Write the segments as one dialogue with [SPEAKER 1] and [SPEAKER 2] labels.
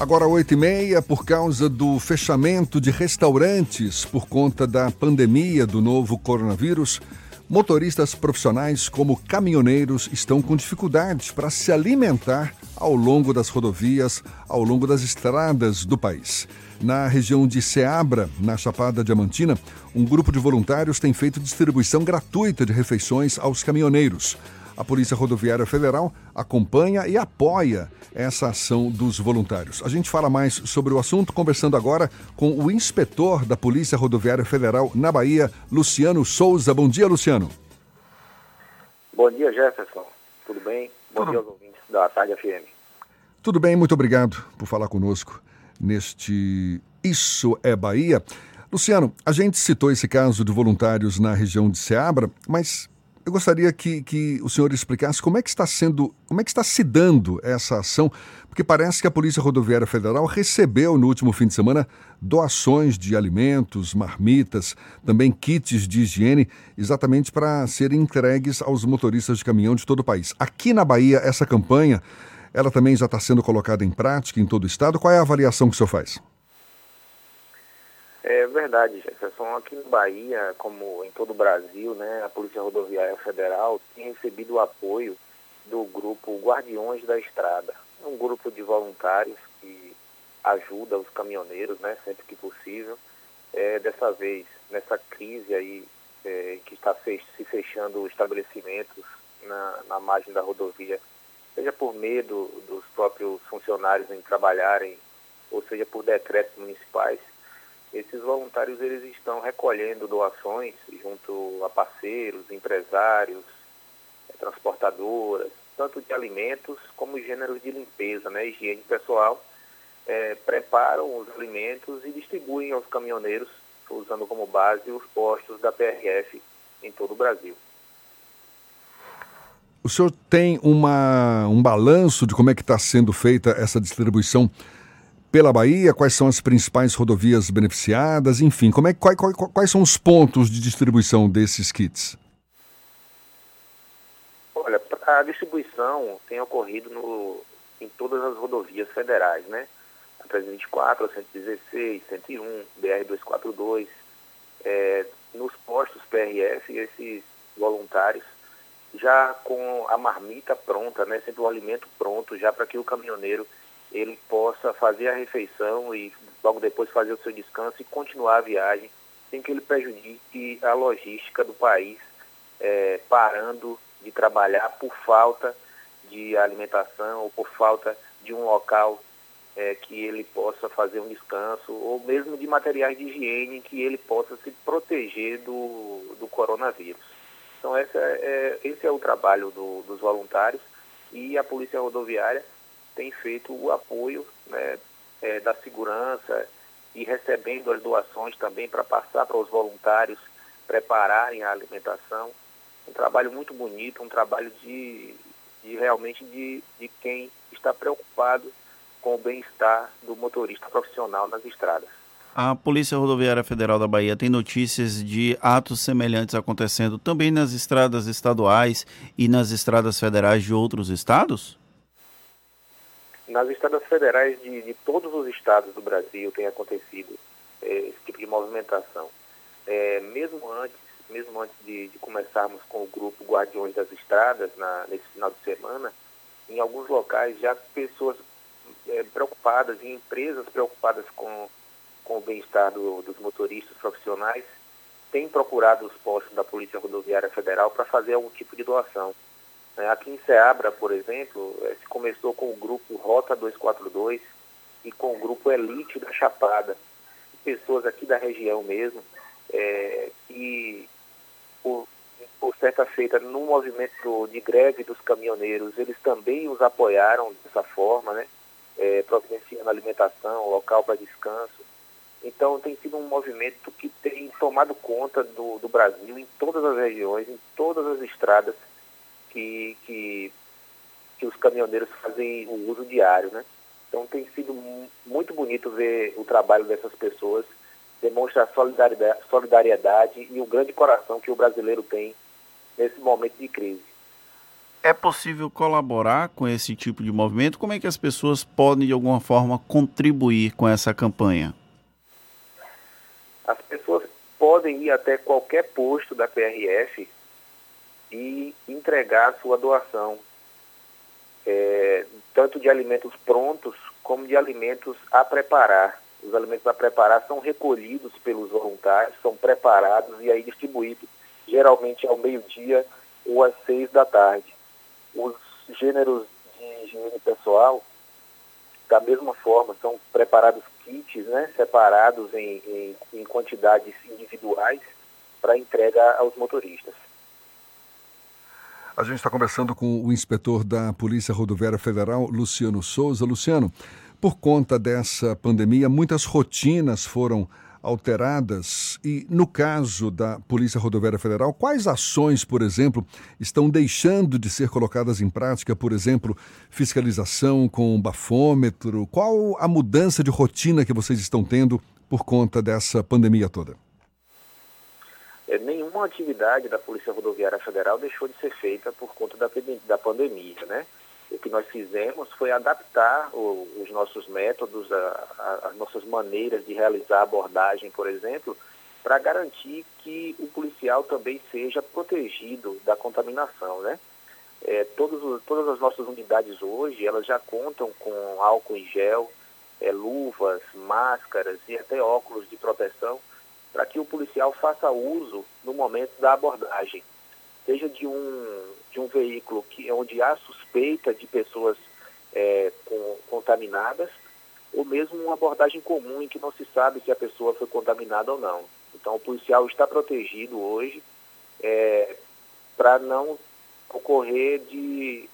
[SPEAKER 1] Agora, 8 e meia, por causa do fechamento de restaurantes por conta da pandemia do novo coronavírus, motoristas profissionais como caminhoneiros estão com dificuldades para se alimentar ao longo das rodovias, ao longo das estradas do país. Na região de Ceabra, na Chapada Diamantina, um grupo de voluntários tem feito distribuição gratuita de refeições aos caminhoneiros. A Polícia Rodoviária Federal acompanha e apoia essa ação dos voluntários. A gente fala mais sobre o assunto conversando agora com o inspetor da Polícia Rodoviária Federal na Bahia, Luciano Souza. Bom dia, Luciano.
[SPEAKER 2] Bom dia, Jefferson. Tudo bem? Bom Tudo. dia aos ouvintes da Tarde FM.
[SPEAKER 1] Tudo bem, muito obrigado por falar conosco neste Isso é Bahia. Luciano, a gente citou esse caso de voluntários na região de Ceabra, mas eu gostaria que, que o senhor explicasse como é que está sendo, como é que está se dando essa ação, porque parece que a Polícia Rodoviária Federal recebeu no último fim de semana doações de alimentos, marmitas, também kits de higiene, exatamente para serem entregues aos motoristas de caminhão de todo o país. Aqui na Bahia, essa campanha, ela também já está sendo colocada em prática em todo o estado. Qual é a avaliação que o senhor faz?
[SPEAKER 2] É verdade, Jefferson. Aqui no Bahia, como em todo o Brasil, né, a Polícia Rodoviária Federal tem recebido o apoio do grupo Guardiões da Estrada. Um grupo de voluntários que ajuda os caminhoneiros, né, sempre que possível. É, dessa vez, nessa crise aí, é, que está se fechando estabelecimentos na, na margem da rodovia, seja por medo dos próprios funcionários em trabalharem, ou seja por decretos municipais, esses voluntários eles estão recolhendo doações junto a parceiros, empresários, eh, transportadoras, tanto de alimentos como gêneros de limpeza, né, higiene pessoal, é, preparam os alimentos e distribuem aos caminhoneiros, usando como base os postos da PRF em todo o Brasil.
[SPEAKER 1] O senhor tem uma, um balanço de como é que está sendo feita essa distribuição pela Bahia? Quais são as principais rodovias beneficiadas? Enfim, como é, quais, quais, quais são os pontos de distribuição desses kits?
[SPEAKER 2] Olha, a distribuição tem ocorrido no, em todas as rodovias federais, né? A 324, a 116, 101, BR-242. É, nos postos PRF, esses voluntários já com a marmita pronta, né? Sempre o alimento pronto, já para que o caminhoneiro ele possa fazer a refeição e logo depois fazer o seu descanso e continuar a viagem sem que ele prejudique a logística do país, é, parando de trabalhar por falta de alimentação ou por falta de um local é, que ele possa fazer um descanso ou mesmo de materiais de higiene que ele possa se proteger do, do coronavírus. Então essa é, esse é o trabalho do, dos voluntários e a Polícia Rodoviária tem feito o apoio né, é, da segurança e recebendo as doações também para passar para os voluntários prepararem a alimentação. Um trabalho muito bonito, um trabalho de, de realmente de, de quem está preocupado com o bem-estar do motorista profissional nas estradas.
[SPEAKER 3] A Polícia Rodoviária Federal da Bahia tem notícias de atos semelhantes acontecendo também nas estradas estaduais e nas estradas federais de outros estados?
[SPEAKER 2] Nas estradas federais de, de todos os estados do Brasil tem acontecido é, esse tipo de movimentação. É, mesmo antes, mesmo antes de, de, começarmos com o grupo Guardiões das Estradas, na, nesse final de semana, em alguns locais já pessoas é, preocupadas e empresas preocupadas com, com o bem-estar do, dos motoristas profissionais têm procurado os postos da Polícia Rodoviária Federal para fazer algum tipo de doação. Né? Aqui em Ceabra, por exemplo, eh, se começou com o grupo Rota 242 e com o grupo Elite da Chapada. Pessoas aqui da região mesmo, é, que por, por certa feita no movimento de greve dos caminhoneiros, eles também os apoiaram dessa forma, né? É, providenciando alimentação, local para descanso. Então tem sido um movimento que tem tomado conta do, do Brasil em todas as regiões, em todas as estradas que, que, que os caminhoneiros fazem o uso diário, né? Então tem sido muito bonito ver o trabalho dessas pessoas, demonstra a solidariedade, solidariedade e o grande coração que o brasileiro tem nesse momento de crise.
[SPEAKER 3] É possível colaborar com esse tipo de movimento? Como é que as pessoas podem, de alguma forma, contribuir com essa campanha?
[SPEAKER 2] As pessoas podem ir até qualquer posto da PRF e entregar sua doação, é, tanto de alimentos prontos como de alimentos a preparar. Os alimentos a preparar são recolhidos pelos voluntários, são preparados e aí distribuídos, geralmente ao meio-dia ou às seis da tarde. Os gêneros de higiene pessoal, da mesma forma, são preparados kits, né, separados em, em, em quantidades individuais para entrega aos motoristas.
[SPEAKER 1] A gente está conversando com o inspetor da Polícia Rodoviária Federal, Luciano Souza. Luciano, por conta dessa pandemia, muitas rotinas foram alteradas e, no caso da Polícia Rodoviária Federal, quais ações, por exemplo, estão deixando de ser colocadas em prática? Por exemplo, fiscalização com bafômetro? Qual a mudança de rotina que vocês estão tendo por conta dessa pandemia toda?
[SPEAKER 2] É, nenhuma atividade da Polícia Rodoviária Federal deixou de ser feita por conta da, da pandemia, né? o que nós fizemos foi adaptar o, os nossos métodos, a, a, as nossas maneiras de realizar abordagem, por exemplo, para garantir que o policial também seja protegido da contaminação, né? É, todos, todas as nossas unidades hoje, elas já contam com álcool em gel, é, luvas, máscaras e até óculos de proteção para que o policial faça uso no momento da abordagem seja de um, de um veículo que, onde há suspeita de pessoas é, com, contaminadas, ou mesmo uma abordagem comum em que não se sabe se a pessoa foi contaminada ou não. Então, o policial está protegido hoje é, para não ocorrer de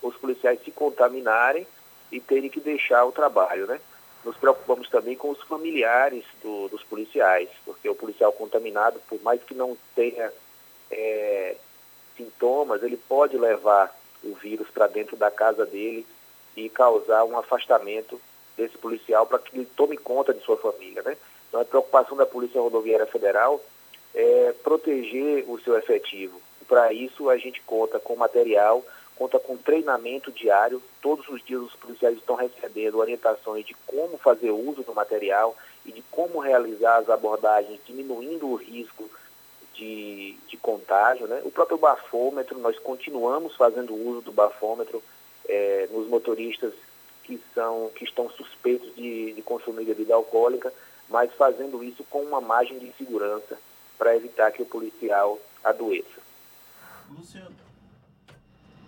[SPEAKER 2] os policiais se contaminarem e terem que deixar o trabalho, né? Nos preocupamos também com os familiares do, dos policiais, porque o policial contaminado, por mais que não tenha é, sintomas, ele pode levar o vírus para dentro da casa dele e causar um afastamento desse policial para que ele tome conta de sua família. Né? Então, a preocupação da Polícia Rodoviária Federal é proteger o seu efetivo. Para isso, a gente conta com material, conta com treinamento diário. Todos os dias, os policiais estão recebendo orientações de como fazer uso do material e de como realizar as abordagens, diminuindo o risco de, de contágio. Né? O próprio bafômetro, nós continuamos fazendo uso do bafômetro é, nos motoristas que, são, que estão suspeitos de, de consumir bebida alcoólica, mas fazendo isso com uma margem de segurança para evitar que o policial adoeça.
[SPEAKER 3] Luciano.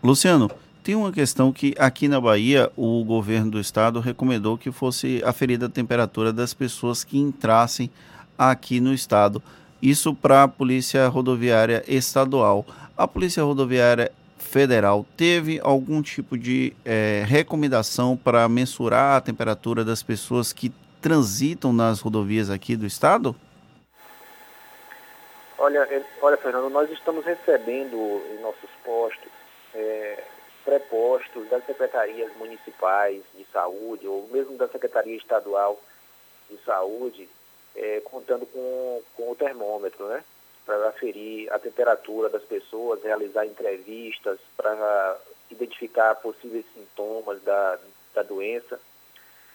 [SPEAKER 3] Luciano, tem uma questão que aqui na Bahia o governo do estado recomendou que fosse aferida a temperatura das pessoas que entrassem aqui no estado. Isso para a Polícia Rodoviária Estadual. A Polícia Rodoviária Federal teve algum tipo de é, recomendação para mensurar a temperatura das pessoas que transitam nas rodovias aqui do estado?
[SPEAKER 2] Olha, é, olha Fernando, nós estamos recebendo em nossos postos é, pré-postos das secretarias municipais de saúde ou mesmo da Secretaria Estadual de Saúde é, contando com, com o termômetro, né? Para aferir a temperatura das pessoas, realizar entrevistas, para identificar possíveis sintomas da, da doença.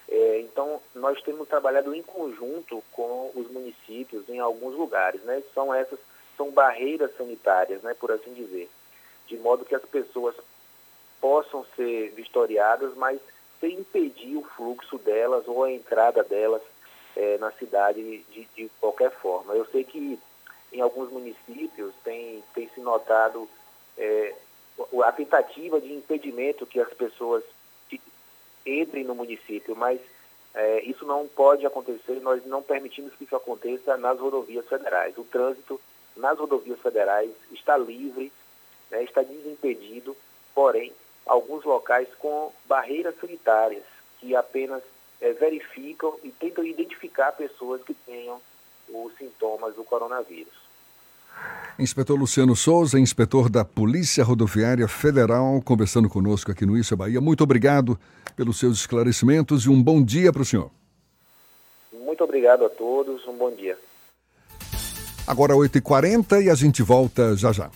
[SPEAKER 2] É, então, nós temos trabalhado em conjunto com os municípios em alguns lugares, né? São essas, são barreiras sanitárias, né? Por assim dizer. De modo que as pessoas possam ser vistoriadas, mas sem impedir o fluxo delas ou a entrada delas é, na cidade de, de, qualquer forma. Eu sei que em alguns municípios tem, tem se notado é, a tentativa de impedimento que as pessoas entrem no município, mas é, isso não pode acontecer, nós não permitimos que isso aconteça nas rodovias federais. O trânsito nas rodovias federais está livre, né, está desimpedido, porém, alguns locais com barreiras sanitárias que apenas é, verificam e tentam identificar pessoas que tenham os sintomas do coronavírus.
[SPEAKER 1] Inspetor Luciano Souza, inspetor da Polícia Rodoviária Federal, conversando conosco aqui no Isso Bahia. Muito obrigado pelos seus esclarecimentos e um bom dia para o senhor.
[SPEAKER 2] Muito obrigado a todos, um bom dia.
[SPEAKER 1] Agora 8h40 e a gente volta já já.